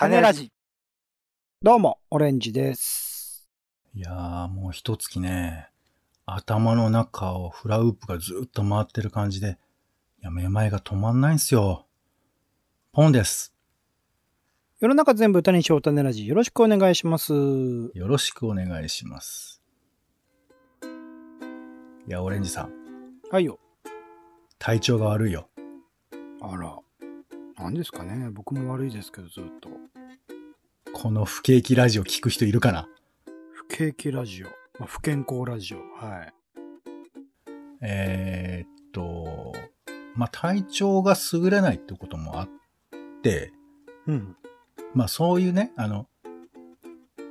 種ラジ。どうも、オレンジです。いやー、もう一月ね、頭の中をフラウープがずっと回ってる感じで、いや、めまいが止まんないんすよ。ポンです。世の中全部歌にしよう種ラジ。よろしくお願いします。よろしくお願いします。いや、オレンジさん、はいよ。体調が悪いよ。あら。何ですかね僕も悪いですけど、ずっと。この不景気ラジオ聞く人いるかな？不景気ラジオ。まあ、不健康ラジオ。はい。えー、っと、まあ、体調が優れないってこともあって、うん。まあそういうね、あの、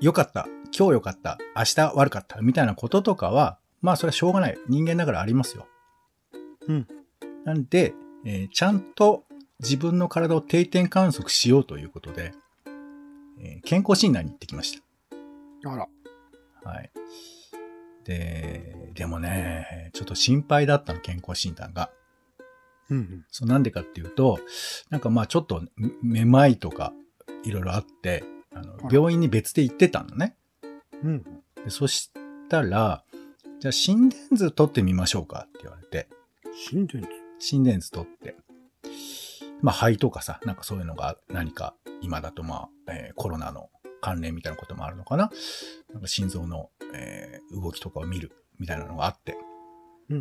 良かった、今日良かった、明日悪かった、みたいなこととかは、まあそれはしょうがない。人間だからありますよ。うん。なんで、えーちゃんと自分の体を定点観測しようということで、えー健康診断に行ってきましあら。た。はい。で、でもね、ちょっと心配だったの、健康診断が。うんそうなんでかっていうと、なんかまあちょっとめめまいとかいろいろあって、あの病院に別で行ってたのね。うん。うん。でそしたら、じゃあ心電図取ってみましょうかって言われて、心電図？心電図取って、まあ肺とかさ、なんかそういうのが何か今だとまあ、えーコロナの関連みたいなこともあるのかな。なんか心臓の、えー動きとかを見るみたいなのがあって、うん。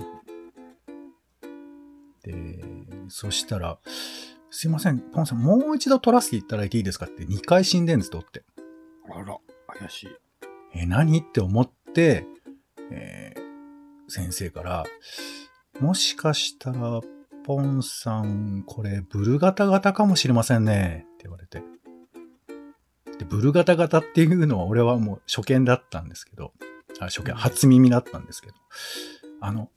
で、そしたら、すいません、ポンさん、もう一度取らせていただいていいですかって2回心電図取って、あら。怪しい。え、何って思って、えー先生から、もしかしたら、ポンさん、これ、ブルガタ型かもしれませんね、って言われて。で、ブルガタ型っていうのは、俺はもう初見だったんですけど、あ初見、初耳だったんですけど、あの、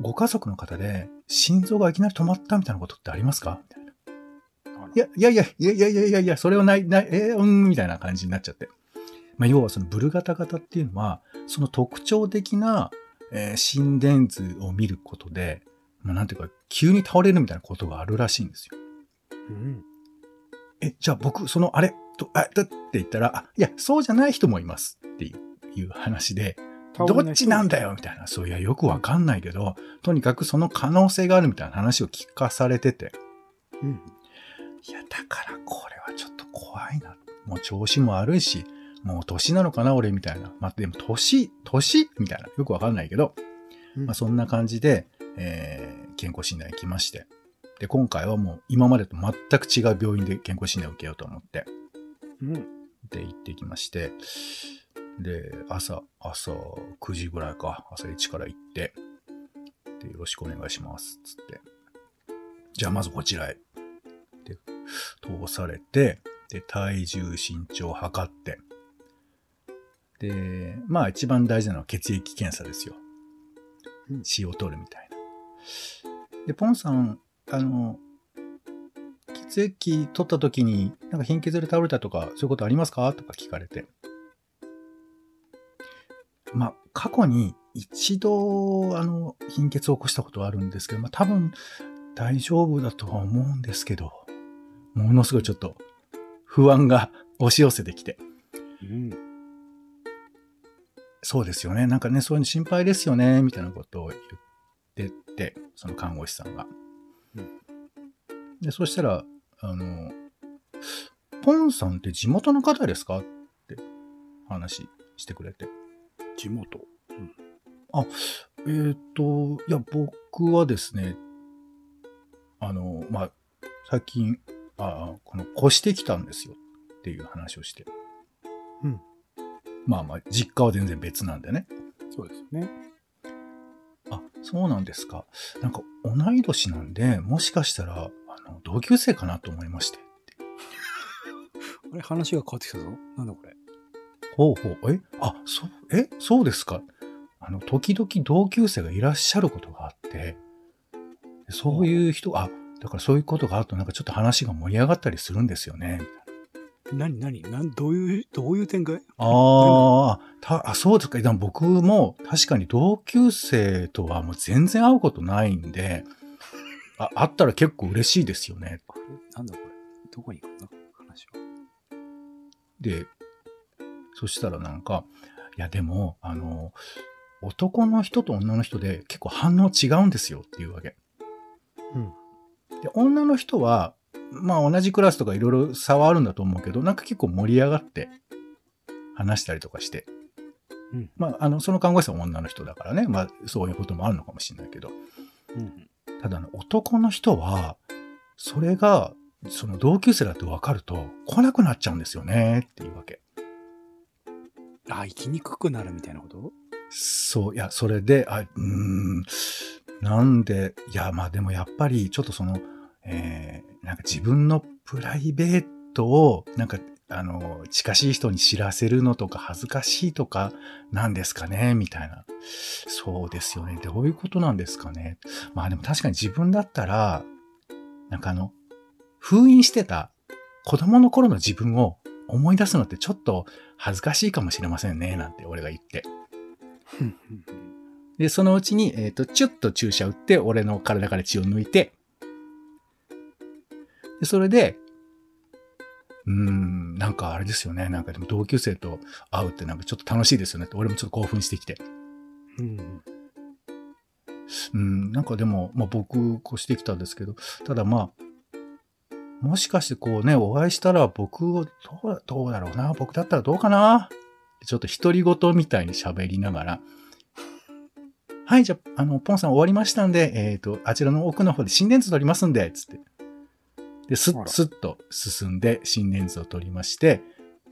ご家族の方で、心臓がいきなり止まったみたいなことってありますか？みたいな。いやいや、いやいやいやいやいや、それはない、ない、えー、うん、みたいな感じになっちゃって。まあ、要はそのブルガタ型っていうのは、その特徴的な、えー心電図を見ることで、まあ、なんていうか、急に倒れるみたいなことがあるらしいんですよ。うん。え、じゃあ僕、その、あれ、と、あ、だって言ったら、あ、いや、そうじゃない人もいますっていう話で、どっちなんだよ？みたいな、そういや、よくわかんないけど、とにかくその可能性があるみたいな話を聞かされてて、うん。いや、だからこれはちょっと怖いな。もう調子も悪いし、もう年なのかな、俺みたいな。まあ、でも年、年？みたいな。よくわかんないけど、うんまあ、そんな感じで、えー健康診断行きまして。で、今回はもう今までと全く違う病院で健康診断を受けようと思って、うん。で、行ってきまして、で、朝、朝9時ぐらいか、朝1から行って、で、よろしくお願いします、つって。じゃあまずこちらへ。で、通されて、で、体重、身長を測って、で、まあ一番大事なのは血液検査ですようん。血を取るみたいな。で、ポンさん、あの、血液取った時に、なんか貧血で倒れたとか、そういうことありますか？とか聞かれて。まあ、過去に一度、あの、貧血を起こしたことはあるんですけど、まあ多分大丈夫だとは思うんですけど、ものすごいちょっと不安が押し寄せてきて。うん。そうですよね。なんかね、そういうの心配ですよね、みたいなことを言ってて、その看護師さんが。うんで、そしたら、あの、ポンさんって地元の方ですか？って話してくれて。地元？えーっ、と、いや、僕はですね、あの、まあ、最近、あこの、越してきたんですよっていう話をして。うん。まあまあ、実家は全然別なんでね。そうですね。あ、そうなんですか。なんか、同い年なんで、もしかしたら、あの、同級生かなと思いまして。あれ、話が変わってきたぞ。なんだこれ。ほうほう、え？あ、そう、え？そうですか。あの、時々同級生がいらっしゃることがあって、そういう人が、あ、だからそういうことがあるとなんかちょっと話が盛り上がったりするんですよね。何何なんどういう、どういう展開？ああ、そうですか。でも僕も確かに同級生とはもう全然会うことないんで、あ、会ったら結構嬉しいですよね。あれ？なんだこれ？どこに行くの？話は。で、そしたらなんか、いやでも、あの、男の人と女の人で結構反応違うんですよっていうわけ。うん。で、女の人は、まあ同じクラスとかいろいろ差はあるんだと思うけど、なんか結構盛り上がって話したりとかして。うんまあ、あの、その看護師さんは女の人だからね。まあ、そういうこともあるのかもしれないけど。うん。ただね、男の人は、それが、その同級生だって分かると、来なくなっちゃうんですよね、っていうわけ。あ、生きにくくなるみたいなこと？そう、いや、それで、あ、うーん、なんで、いや、まあでもやっぱり、ちょっとその、えー、なんか自分のプライベートを、なんか、あの、近しい人に知らせるのとか恥ずかしいとかなんですかねみたいな。そうですよね。どういうことなんですかねまあでも確かに自分だったら、なんかあの、封印してた子供の頃の自分を思い出すのってちょっと恥ずかしいかもしれませんね、なんて俺が言って。で、そのうちに、えっ、と、チュッと注射打って、俺の体から血を抜いて、で、それで、うーん、なんかあれですよね。なんかでも同級生と会うってなんかちょっと楽しいですよねって、俺もちょっと興奮してきて。うん。うん、なんかでも、まあ僕、こうしてきたんですけど、ただまあ、もしかしてこうね、お会いしたら僕を、どう、どうだろうな、僕だったらどうかな、ちょっと独り言みたいに喋りながら、はい、じゃあ、あの、ポンさん終わりましたんで、えっ、と、あちらの奥の方で心電図取りますんで、つって。で、スッ、スッと進んで心電図を取りまして、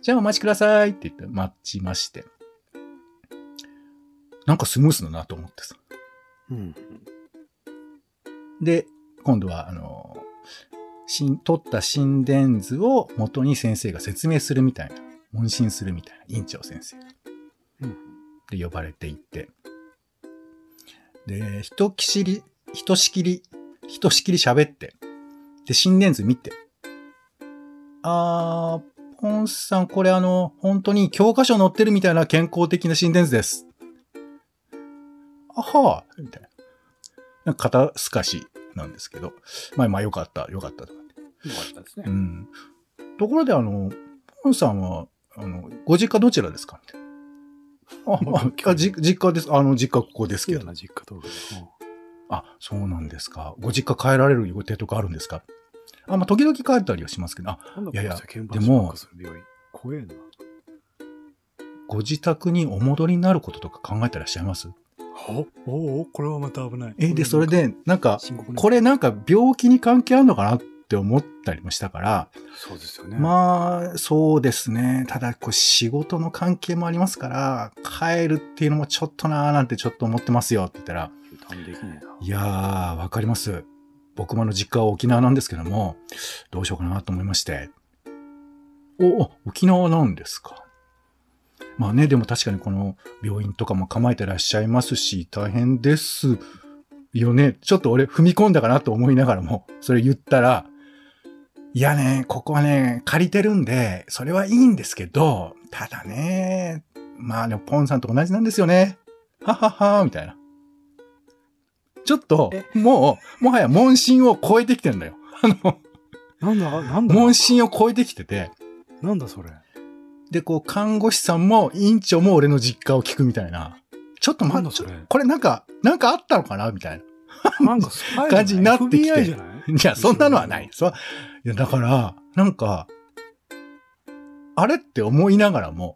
じゃあお待ちくださいって言って待ちまして。なんかスムースだなと思ってさ。うん。で、今度は、あの、しん取った心電図を元に先生が説明するみたいな、問診するみたいな、院長先生が。うん。で、呼ばれていって。で、ひときしり、ひとしきり、ひとしきり喋って。で、心電図見て。あー、ポンさん、これあの、本当に教科書載ってるみたいな健康的な心電図です。あはーみたいな。なんか肩透かしなんですけど。まあまあよかった、よかったとか。よかったですねう。ん。ところであの、ポンさんは、あの、ご実家どちらですか？みたいな。あ、あ実家です。あの、実家ここですけど。実家。あ、そうなんですか。ご実家帰られる予定とかあるんですか？あ、まあ、時々帰ったりはしますけど、あ、いやいやでも。怖えな。ご自宅にお戻りになることとか考えてらっしゃいます？おおおこれはまた危ない。え、で、それで、なんか、これなんか病気に関係あるのかなって思ったりもしたから、そうですよね。まあ、そうですね。ただ、こう、仕事の関係もありますから、帰るっていうのもちょっとなーなんてちょっと思ってますよって言ったら。いやー、わかります。僕もあの実家は沖縄なんですけども、どうしようかなと思いまして。お、お沖縄なんですか？まあね、でも確かにこの病院とかも構えてらっしゃいますし、大変ですよね。ちょっと俺踏み込んだかなと思いながらも、それ言ったら、いやね、ここはね、借りてるんで、それはいいんですけど、ただね、まあでもポンさんと同じなんですよね。ははは、みたいな。ちょっとえ、もう、もはや問診を超えてきてんだよ。あの、なんだ、なんだ、問診を超えてきてて、なんだそれ？で、こう、看護師さんも、院長も俺の実家を聞くみたいな。ちょっと待って。これなんか、なんかあったのかなみたいな。なんか感じになってきてじゃない？いや、そんなのはない。。そう。いや、だから、なんか、あれって思いながらも、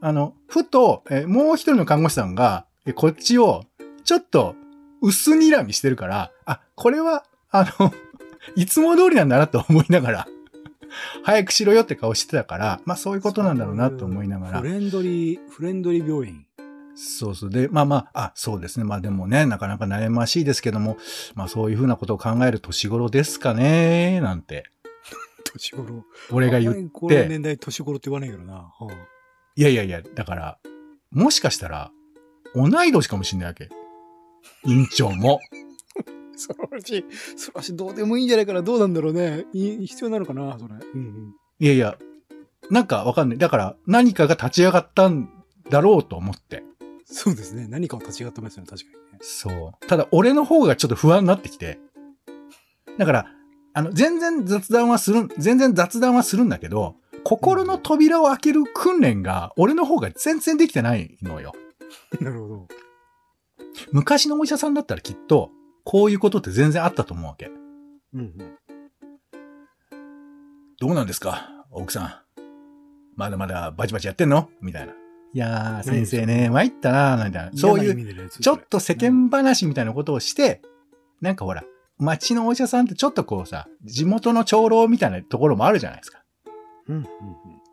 あの、ふと、えもう一人の看護師さんが、えこっちを、ちょっと、薄睨みしてるから、あ、これは、あの、いつも通りなんだなと思いながら、早くしろよって顔してたから、まあそういうことなんだろうなと思いながらフ。レンドリー、フレンドリー病院。そうそう。で、まあまあ、あ、そうですね。まあでもね、なかなか悩ましいですけども、まあそういうふうなことを考える年頃ですかね、なんて、年頃。俺が言っあんまりこのて、年代年頃って言わないけどな。はあいやいやいや、だから、もしかしたら、同い年かもしんないわけ。院長も。そらし、そらしどうでもいいんじゃないかな。どうなんだろうね。い必要なのかな、それ。うんうん。いやいや、なんかわかんない。だから、何かが立ち上がったんだろうと思って。そうですね。何かを立ち上がってますよね、確かにね。そう。ただ、俺の方がちょっと不安になってきて。だから、あの、全然雑談はするん、全然雑談はするんだけど、心の扉を開ける訓練が、俺の方が全然できてないのよ。なるほど。昔のお医者さんだったらきっと、こういうことって全然あったと思うわけ。うんうん。どうなんですか？奥さん。まだまだバチバチやってんの？みたいな。いやー、先生ね、参ったなー、みたいな。そういう、ちょっと世間話みたいなことをして、なんかほら、町のお医者さんってちょっとこうさ、地元の長老みたいなところもあるじゃないですか。うんうんっ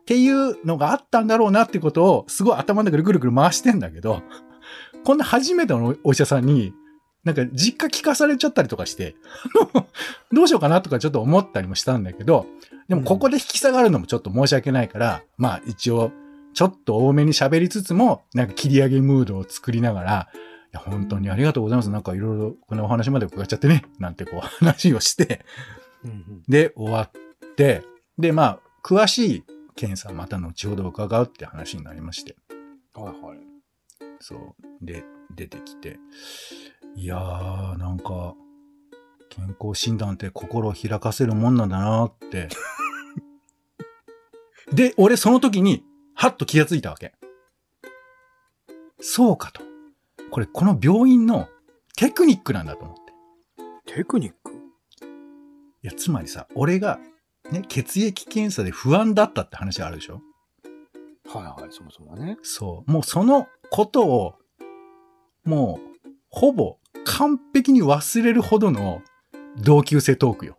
ていうのがあったんだろうなってことを、すごい頭の中でぐるぐる回してんだけど、こんな初めてのお医者さんに、なんか実家聞かされちゃったりとかして、どうしようかなとかちょっと思ったりもしたんだけど、でもここで引き下がるのもちょっと申し訳ないから、まあ一応、ちょっと多めに喋りつつも、なんか切り上げムードを作りながら、いや、本当にありがとうございます。なんかいろいろこのお話まで伺っちゃってね、なんてこう話をして、うんうん。で、終わって、で、まあ、詳しい検査また後ほど伺うって話になりまして。はいはい。そう。で、出てきて。いやー、なんか、健康診断って心を開かせるもんなんだなーって。で、俺その時に、はっと気がついたわけ。そうかと。これ、この病院のテクニックなんだと思って。テクニック？いや、つまりさ、俺が、ね、血液検査で不安だったって話があるでしょ？はいはい、そもそもね。そう。もうそのことを、もう、ほぼ完璧に忘れるほどの同級生トークよ。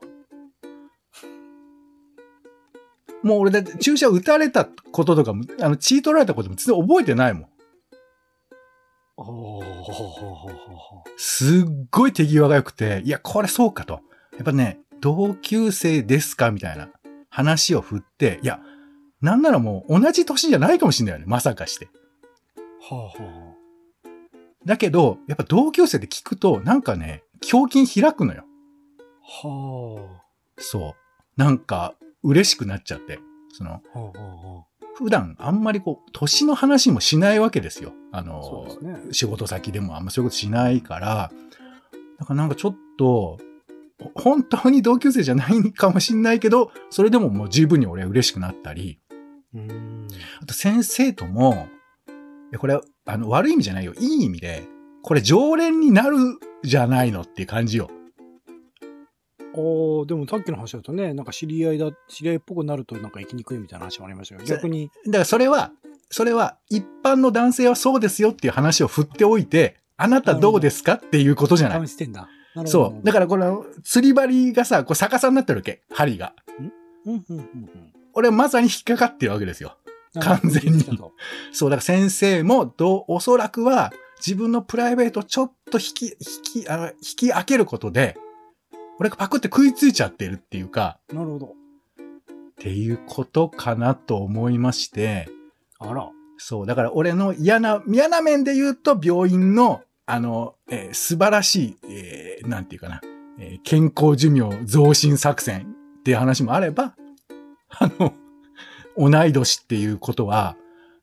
もう俺だって注射打たれたこととかも、あの、血取られたことも全然覚えてないもん。すっごい手際が良くて、いや、これそうかと。やっぱね、同級生ですかみたいな話を振って、いや、なんならもう同じ年じゃないかもしれないよね。まさかして。はあはだけど、やっぱ同級生で聞くと、なんかね、胸筋開くのよ。あ。はそう。なんか、嬉しくなっちゃって。その、あ。はあは普段あんまりこう、年の話もしないわけですよ。ああ。のね。仕事先でもあんまそういうことしないから、だからなんかちょっと、本当に同級生じゃないかもしんないけど、それでももう十分に俺は嬉しくなったり。あと先生とも、これ、あの、悪い意味じゃないよ。いい意味で、これ常連になるじゃないのっていう感じよ。ああ、でもさっきの話だとね、なんか知り合いだ、知り合いっぽくなるとなんか生きにくいみたいな話もありましたけど、逆に、だからそれは、それは一般の男性はそうですよっていう話を振っておいて、あなたどうですかっていうことじゃない。試してんだ。そう。だからこの釣り針がさ、こう逆さになってるわけ。針が。うん、うん、うんうん。俺はまさに引っかかってるわけですよ。完全にそう、だから先生も、どう、おそらくは自分のプライベートをちょっと引き、引き、あの、引き開けることで、俺がパクって食いついちゃってるっていうか、なるほど。っていうことかなと思いまして、あら。そう、だから俺の嫌な、嫌な面で言うと病院の、あの、えー素晴らしい、えーなんていうかな、えー健康寿命増進作戦っていう話もあれば、あの、同い年っていうことは、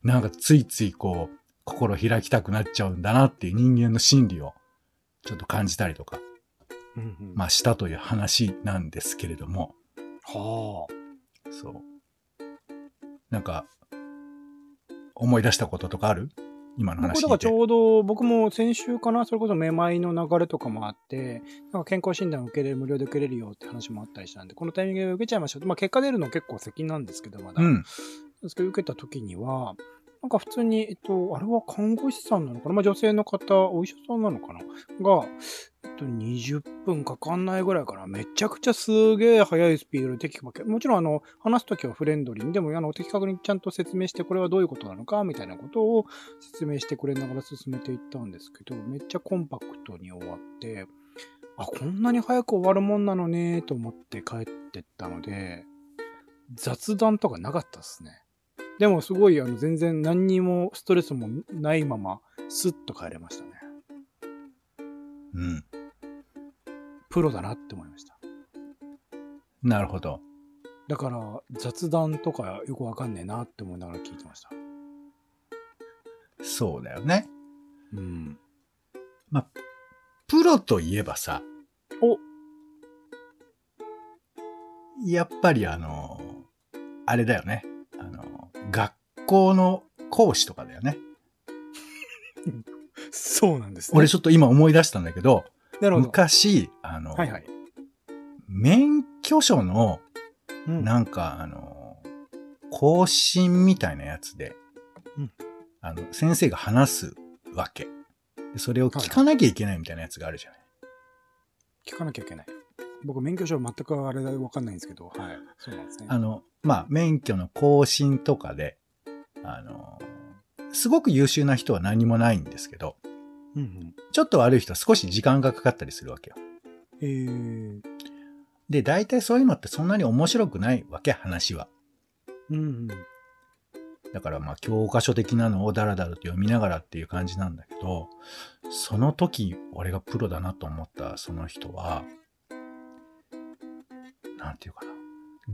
なんかついついこう、心開きたくなっちゃうんだなっていう人間の心理をちょっと感じたりとか、うんうん。まあしたという話なんですけれども、はそう。なんか、思い出したこととかある？今の話聞いて。だからちょうど、僕も先週かな、それこそめまいの流れとかもあって、なんか健康診断受けれる、無料で受けれるよって話もあったりしたんで、このタイミングで受けちゃいましょう。まあ結果出るの結構責なんですけど、まだ。うん。ですけど、受けた時には、なんか普通に、えっと、あれは看護師さんなのかな？まあ女性の方、お医者さんなのかな？が、えっと、20分かかんないぐらいかな。めちゃくちゃすげえ速いスピードで的確もちろんあの、話す時はフレンドリーに、でもあの、的確にちゃんと説明して、これはどういうことなのか、みたいなことを説明してくれながら進めていったんですけど、めっちゃコンパクトに終わって、あ、こんなに早く終わるもんなのね、と思って帰ってったので、雑談とかなかったですね。でもすごい、あの、全然何にもストレスもないまま、スッと帰れましたね。うん。プロだなって思いました。なるほど。だから、雑談とかよくわかんねえなって思いながら聞いてました。そうだよね。うん。まあ、プロといえばさ、おやっぱりあの、あれだよね。学校の講師とかだよね。そうなんですね。俺ちょっと今思い出したんだけど、なるほど。昔、あの、はいはい。免許証の、うんなんか、あの、更新みたいなやつで、うんあの、先生が話すわけ。でそれを聞かなきゃいけないみたいなやつがあるじゃない。聞かなきゃいけない。僕、免許証全くあれだわかんないんですけど、はい。そうなんですね。あの、まあ、免許の更新とかで、あの、すごく優秀な人は何もないんですけど、うんうん。ちょっと悪い人は少し時間がかかったりするわけよ。えー、で、大体そういうのってそんなに面白くないわけ、話は。うんうん。だからまあ教科書的なのをダラダラと読みながらっていう感じなんだけど、その時俺がプロだなと思ったその人は、なんていうかな。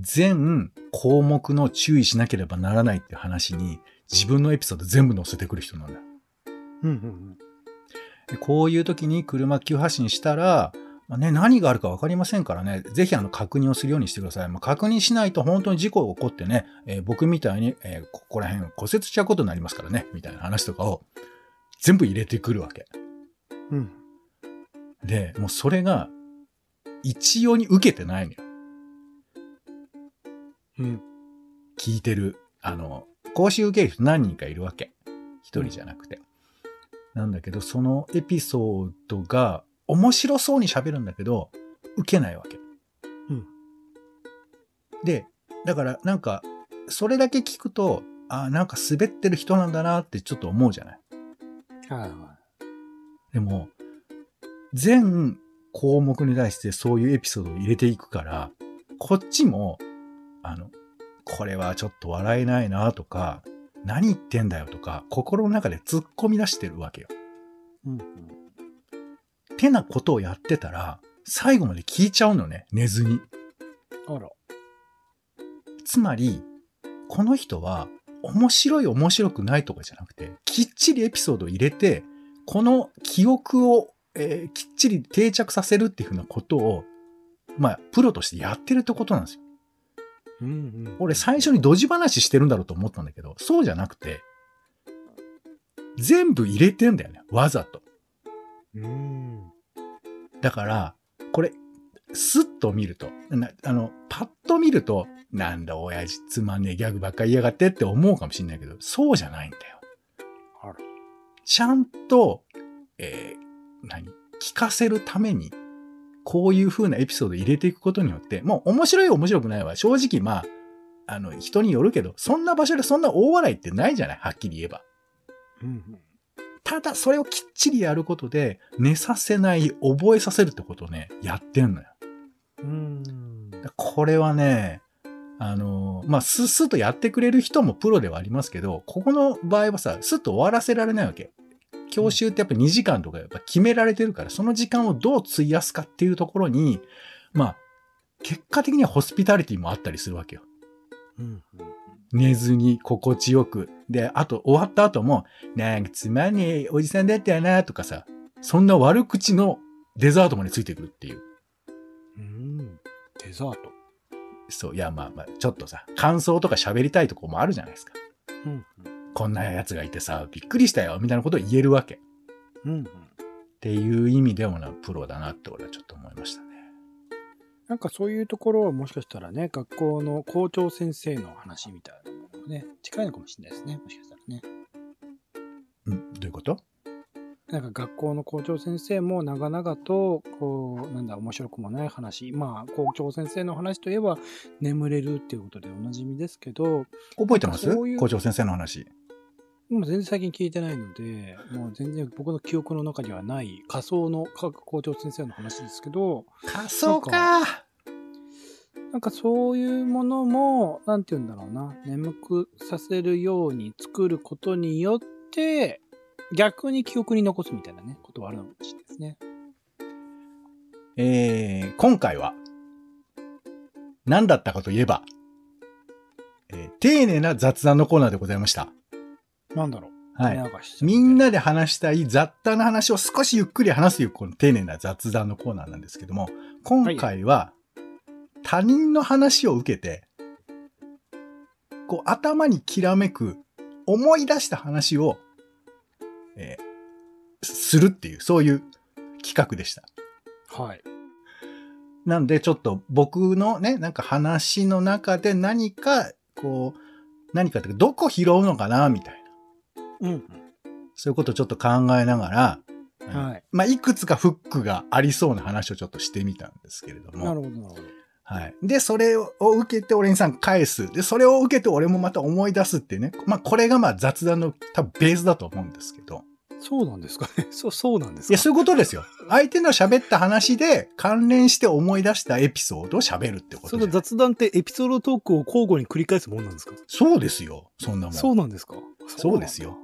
全項目の注意しなければならないっていう話に自分のエピソード全部載せてくる人なんだよ。うんうんでこういう時に車急発進したら、まあね、何があるか分かりませんからね、ぜひあの確認をするようにしてください。まあ、確認しないと本当に事故が起こってね、えー僕みたいに、えーここら辺骨折しちゃうことになりますからね、みたいな話とかを全部入れてくるわけ。うん。うん。で、もうそれが一様に受けてないのよ。うん。聞いてる。あの、講習受ける人何人かいるわけ。一人じゃなくて。なんだけど、そのエピソードが面白そうに喋るんだけど、受けないわけ。うん。で、だからなんか、それだけ聞くと、あなんか滑ってる人なんだなってちょっと思うじゃない。はいはでも、全項目に対してそういうエピソードを入れていくから、こっちも、あの、これはちょっと笑えないなとか、何言ってんだよとか、心の中で突っ込み出してるわけよ。い。うんてなことをやってたら、最後まで聞いちゃうのね、寝ずに。うん。あら。つまり、この人は、面白い面白くないとかじゃなくて、きっちりエピソードを入れて、この記憶を、えーきっちり定着させるっていうふうなことを、まあ、プロとしてやってるってことなんですよ。うんうん。俺最初にドジ話してるんだろうと思ったんだけど、そうじゃなくて、全部入れてんだよね。わざと。うん。だから、これ、スッと見ると、なあの、パッと見ると、なんだ親父つまんねえギャグばっかり言いやがってって思うかもしれないけど、そうじゃないんだよ。ちゃんと、えー何聞かせるために、こういう風なエピソード入れていくことによって、もう面白い面白くないは正直まあ、あの、人によるけど、そんな場所でそんな大笑いってないじゃない？はっきり言えば。ただ、それをきっちりやることで、寝させない、覚えさせるってことをね、やってんのよ。うん。これはね、あの、まあ、スッスッとやってくれる人もプロではありますけど、ここの場合はさ、スッと終わらせられないわけ。教習ってやっぱ2時間とかやっぱ決められてるから、その時間をどう費やすかっていうところに、まあ、結果的にはホスピタリティもあったりするわけよ。うんうん。寝ずに心地よく。で、あと終わった後も、なんかつまんねえおじさんだったよなとかさ、そんな悪口のデザートまでついてくるっていう。うん。デザート。そう、いやまあまあ、ちょっとさ、感想とか喋りたいとこもあるじゃないですか。うんこんな奴がいてさ、びっくりしたよ、みたいなことを言えるわけ。っうん。うんうん。ていう意味でもな、プロだなって俺はちょっと思いましたね。なんかそういうところはもしかしたらね、学校の校長先生の話みたいなものもね、近いのかもしれないですね。もしかしたらね。うん、どういうこと？なんか学校の校長先生も長々と、こう、なんだ、面白くもない話。まあ、校長先生の話といえば、眠れるっていうことでおなじみですけど、覚えてます？校長先生の話。もう全然最近聞いてないので、もう全然僕の記憶の中にはない仮想の各校長先生の話ですけど、仮想かなんかそういうものも、なんて言うんだろうな、眠くさせるように作ることによって、逆に記憶に残すみたいなね、ことはあるのかもしれないですね。えー、今回は、何だったかといえば、えー丁寧な雑談のコーナーでございました。なんだろう。はい。みんなで話したい雑多な話を少しゆっくり話すという、この丁寧な雑談のコーナーなんですけども、今回は、他人の話を受けて、こう頭にきらめく思い出した話を、えーするっていう、そういう企画でした。はい。なんでちょっと僕のね、なんか話の中で何か、こう、何かってどこ拾うのかな、みたいな。うん。そういうことをちょっと考えながら、はい。まあ、いくつかフックがありそうな話をちょっとしてみたんですけれども。なるほど、なるほど。はい。で、それを受けて俺にさん返す。で、それを受けて俺もまた思い出すっていうね。まあ、これがまあ雑談の多分ベースだと思うんですけど。そうなんですかね。そう、そうなんですか？いや、そういうことですよ。相手の喋った話で関連して思い出したエピソードを喋るってことその雑談ってエピソードトークを交互に繰り返すもんなんですか？そうですよ。そんなもん。そうなんですか？そうですよ。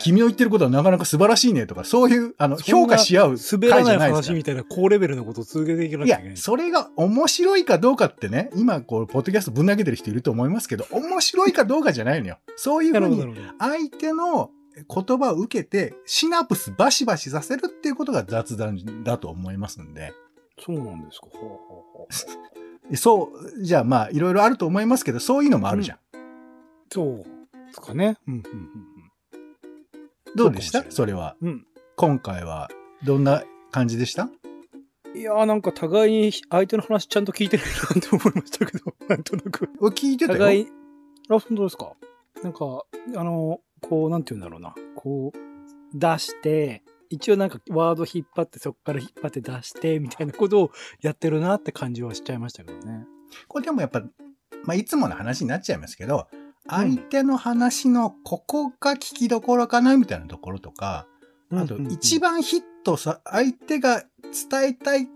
君の言ってることはなかなか素晴らしいねとか、そういう、あの、評価し合う会じゃないですか話みたいな高レベルのことを続けていかないきゃいけな、い。やそれが面白いかどうかってね、今、こう、ポッドキャストぶん投げてる人いると思いますけど、面白いかどうかじゃないのよ。そういうふうに。相手の言葉を受けて、シナプスバシバシさせるっていうことが雑談だと思いますんで。そうなんですか。ほうほうほう そう、じゃあまあ、いろいろあると思いますけど、そういうのもあるじゃん。そうですかね。うん、うん、どうでした？それは。うん。うん。今回は、どんな感じでした？いやーなんか互いに相手の話ちゃんと聞いてるなって思いましたけど、なんとなく。俺聞いてたよ。互い、あ、本当ですか？なんか、あの、こう、なんて言うんだろうな。こう、出して、一応なんかワード引っ張って、そこから引っ張って出して、みたいなことをやってるなって感じはしちゃいましたけどね。これでもやっぱ、まあ、いつもの話になっちゃいますけど、相手の話のここが聞きどころかなみたいなところとか、あと一番、番ヒットさ、相手が伝えたい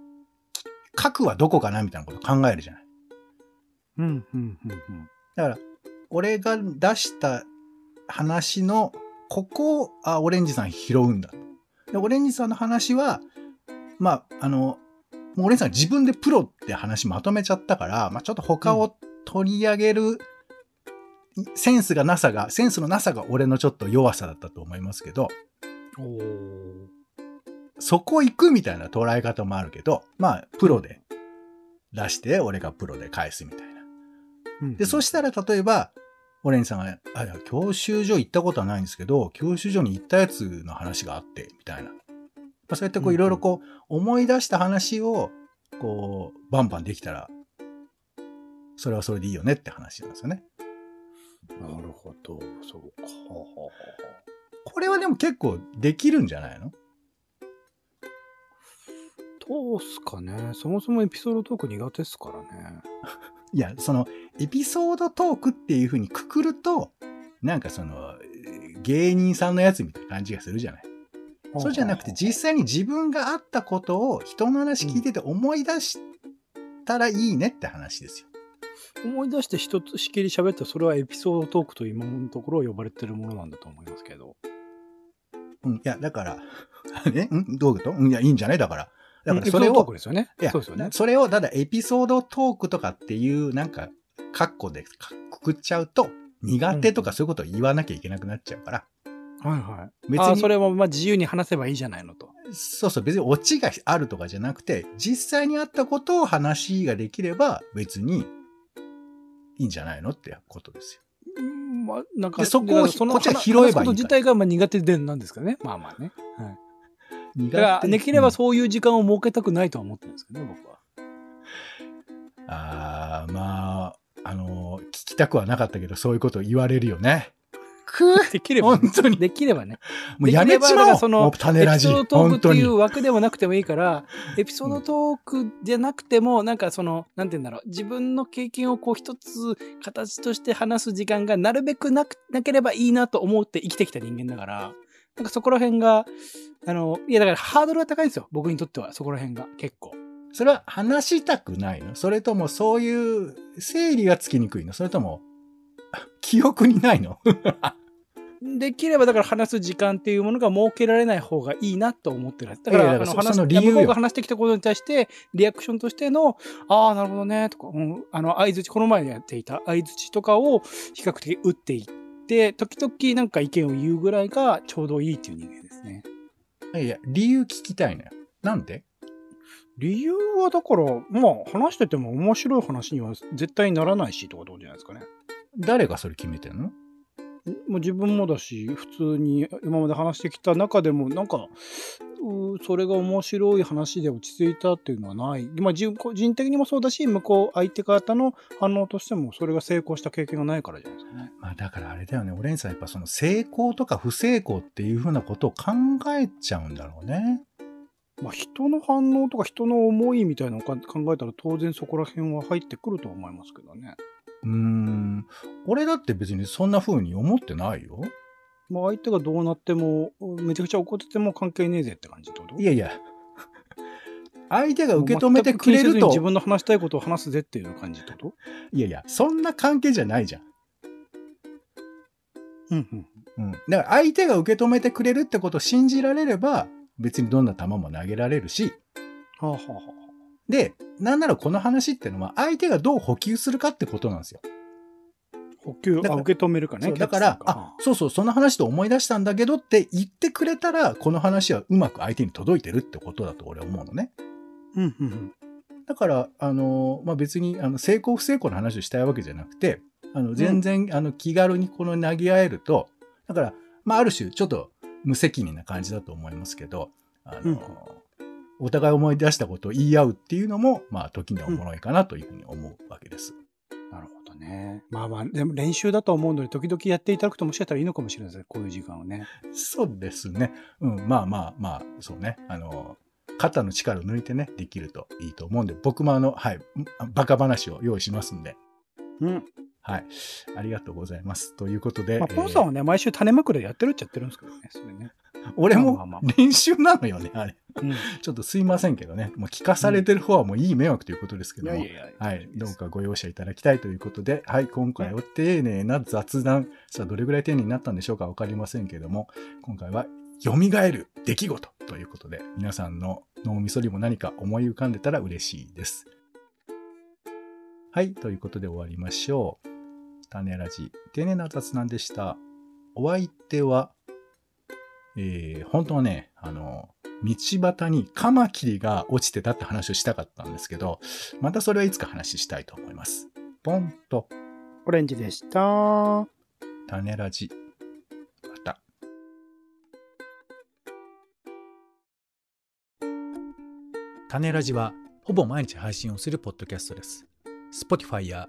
核はどこかなみたいなことを考えるじゃない。うん、うん、うん、うん。だから、俺が出した話の、ここを、あ、オレンジさん拾うんだ。で、オレンジさんの話は、まあ、あの、もうオレンジさん自分でプロって話まとめちゃったから、まあちょっと他を取り上げる、センスがなさが、センスのなさが俺のちょっと弱さだったと思いますけど、そこ行くみたいな捉え方もあるけど、まあ、プロで出して、俺がプロで返すみたいな。うん。で、そしたら例えば、オレンジさんが、あ、教習所行ったことはないんですけど、教習所に行ったやつの話があって、みたいな。まあ、そうやってこういろいろこう、思い出した話を、こう、バンバンできたら、それはそれでいいよねって話なんですよね。なるほど。そうか。これはでも結構できるんじゃないの？どうすかね。そもそもエピソードトーク苦手ですからね。いや、その、エピソードトークっていう風にくくると、なんかその、芸人さんのやつみたいな感じがするじゃない？そうじゃなくて、実際に自分があったことを人の話聞いてて思い出したらいいねって話ですよ。思い出して一つしきり喋ったらそれはエピソードトークと今のところ呼ばれてるものなんだと思いますけど。うん、いや、だから、え？ん？どういうこと？うんいや、いいんじゃない？だから。だからそれを、クですよね。いやそうですよね。それを、ただエピソードトークとかっていう、なんか、カッコでかくくっちゃうと、苦手とかそういうことを言わなきゃいけなくなっちゃうから、はいはい。別にああ、それもまあ自由に話せばいいじゃないのと。そうそう、別にオチがあるとかじゃなくて、実際にあったことを話ができれば、別にいいんじゃないのってことですよ。うんまあ、なんか、でそこをだからこっちは話拾えばいいこと自体がまあ苦手でなんですけどね。まあまあね。はい。苦だから、できればうんそういう時間を設けたくないとは思ってるんですけどね、僕は。ああ、まあ、あの、聞きたくはなかったけど、そういうこと言われるよね。くできれば、本当にできればね。もうやめちまおう。らそのラジ。エピソードトーク。っていう枠でもなくてもいいから、エピソードトークじゃなくても、なんかその、なんて言うんだろう、自分の経験をこう一つ形として話す時間がなるべくなく、なければいいなと思って生きてきた人間だから、なんかそこら辺が、あの、いやだからハードルが高いんですよ。僕にとっては、そこら辺が結構。それは話したくないの？それともそういう整理がつきにくいの？それとも、記憶にないの？できればだから話す時間っていうものが設けられない方がいいなと思ってる。だから、あの話その理由よ向こうが話してきたことに対して、リアクションとしての、ああ、なるほどね、とか、うん、あの、相づち、この前やっていた相づちとかを比較的打っていって、時々なんか意見を言うぐらいがちょうどいいっていう人間ですね。いやいや、理由聞きたいのよ。なんで？理由はだから、まあ、話してても面白い話には絶対にならないし、とかどうじゃないですかね。誰がそれ決めてんの？もう自分もだし、普通に今まで話してきた中でも、なんか、うそれが面白い話で落ち着いたっていうのはない。まあ、人個人的にもそうだし、向こう、相手方の反応としても、それが成功した経験がないからじゃないですかね。まあだからあれだよね、オレンジさんやっぱその成功とか不成功っていうふうなことを考えちゃうんだろうね。まあ、人の反応とか人の思いみたいなのをか考えたら、当然そこら辺は入ってくるとは思いますけどね。うーん。俺だって別にそんな風に思ってないよ。まあ、相手がどうなっても、めちゃくちゃ怒ってても関係ねえぜって感じってこと？いやいや。相手が受け止めてくれると自。分の話したいことを話すぜっていう感じってこと？いやいや、そんな関係じゃないじゃん。うんうん。うん。だから相手が受け止めてくれるってことを信じられれば、別にどんな球も投げられるし、はあ、はあはあ、で、なんならこの話ってのは相手がどう補給するかってことなんですよ。補給、あ、だから受け止めるかね。だから、あ、そうそう、その話と思い出したんだけどって言ってくれたら、この話はうまく相手に届いてるってことだと俺は思うのね。うんうんうん。だから、あの、まあ、別に、あの、成功不成功の話をしたいわけじゃなくて、あの、全然、あの、気軽にこの投げ合えると、だから、まあ、ある種、ちょっと無責任な感じだと思いますけど、あの、うんお互い思い出したことを言い合うっていうのも、まあ、時にはおもろいかなというふうに思うわけです。なるほどね。まあまあ、でも練習だと思うので、時々やっていただくともしかしたらいいのかもしれないですね。こういう時間をね。そうですね。うん、まあまあまあ、そうね。あの、肩の力を抜いてね、できるといいと思うんで、僕もあの、はい、バカ話を用意しますんで、うん。はい。ありがとうございます。ということで、まあ、ポンさんはね、毎週種まくらやってるっちゃってるんですけどね。それね。え ー俺まあも練習なのよね、あれ。うん。いちょっとすいませんけどね。もう聞かされてる方はもういい迷惑ということですけども。やいやいや。はい。どうかご容赦いただきたいということで、はい。今回は丁寧な雑談。さあ、どれぐらい丁寧になったんでしょうかわかりませんけども、今回は蘇る出来事ということで、皆さんの脳みそにも何か思い浮かんでたら嬉しいです。はい。ということで終わりましょう。種ラジ、丁寧な雑談でした。お相手は、えー、本当はね、あの、道端にカマキリが落ちてたって話をしたかったんですけど、またそれはいつか話したいと思います。ポンとオレンジでした。種ラジ。また。種ラジはほぼ毎日配信をするポッドキャストです。Spotify や